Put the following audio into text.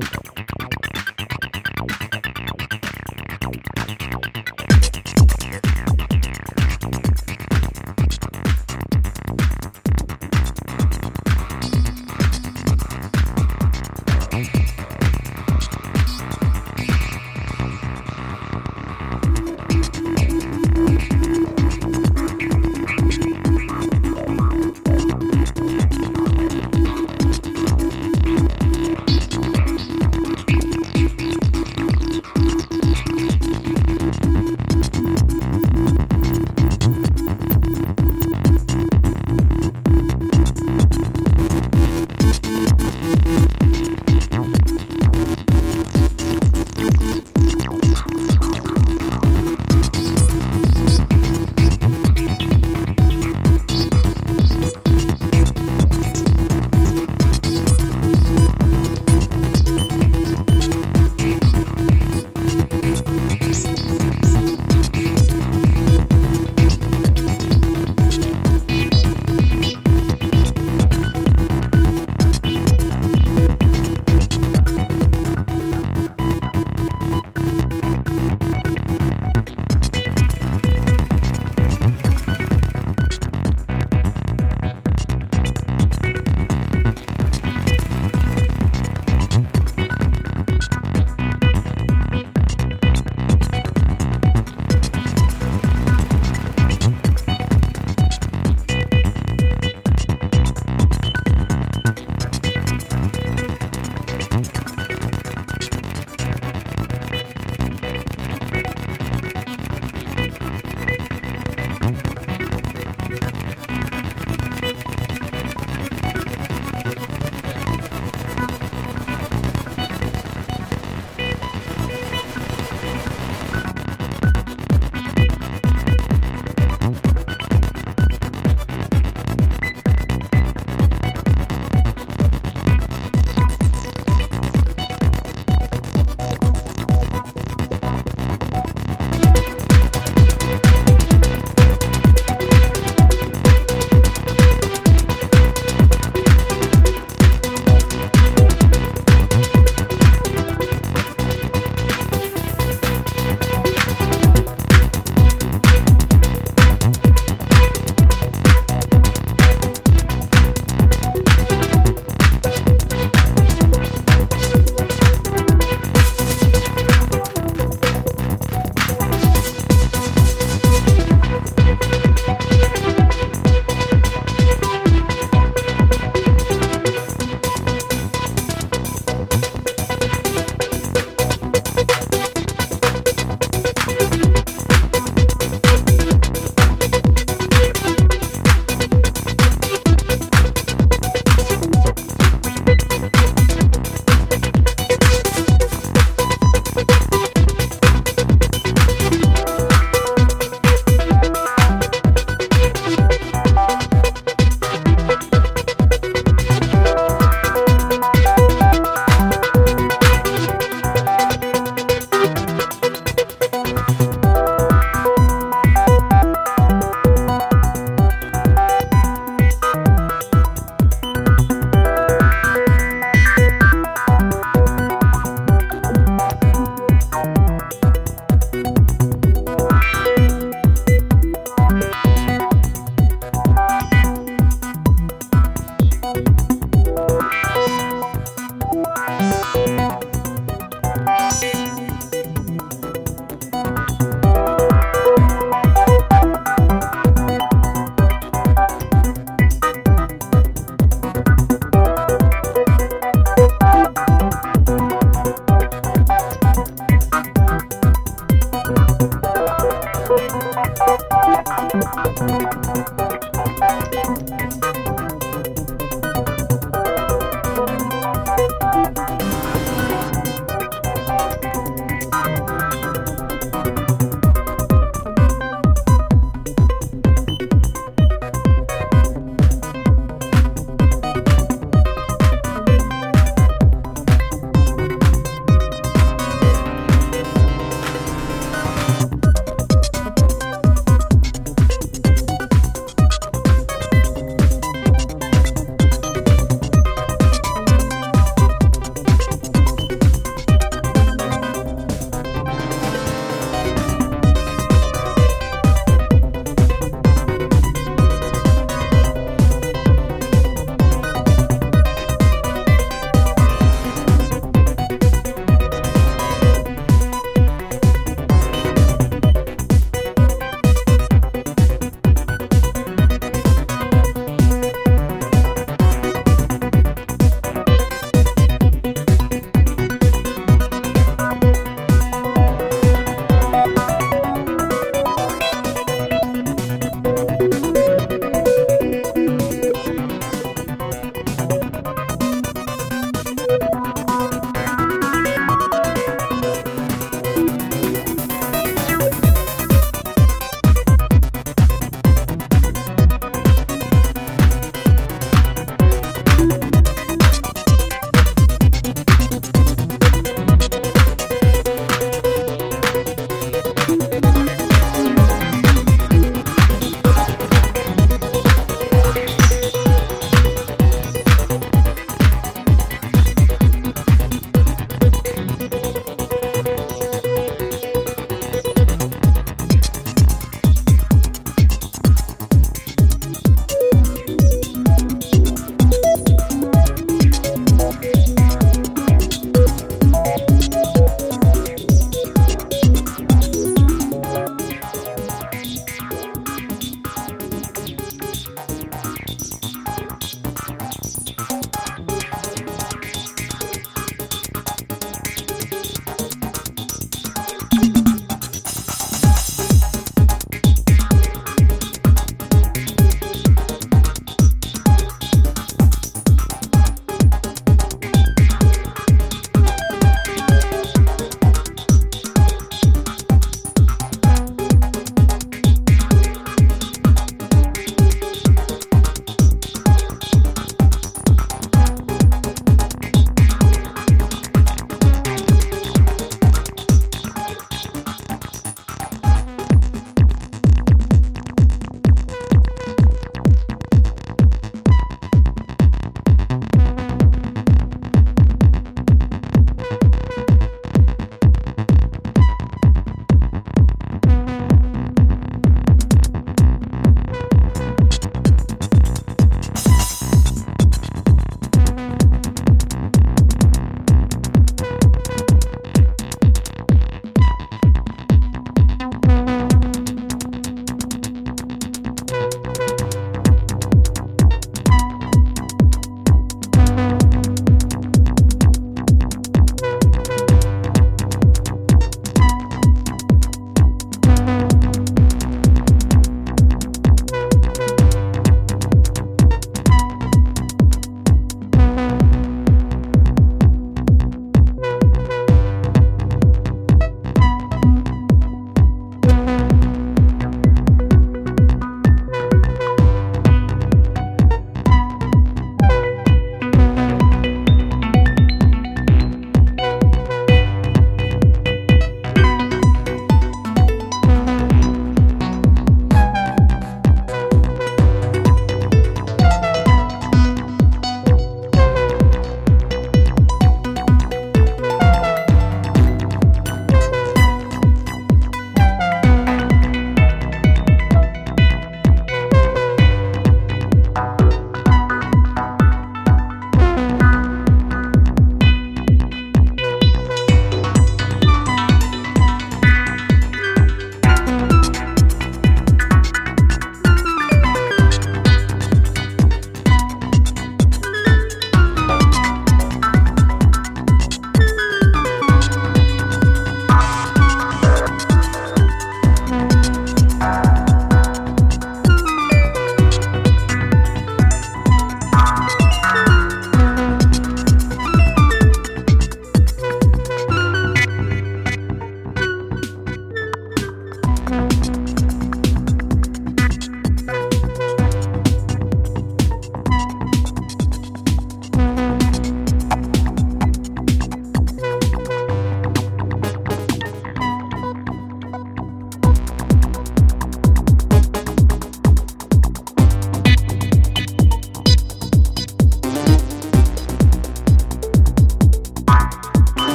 Don't.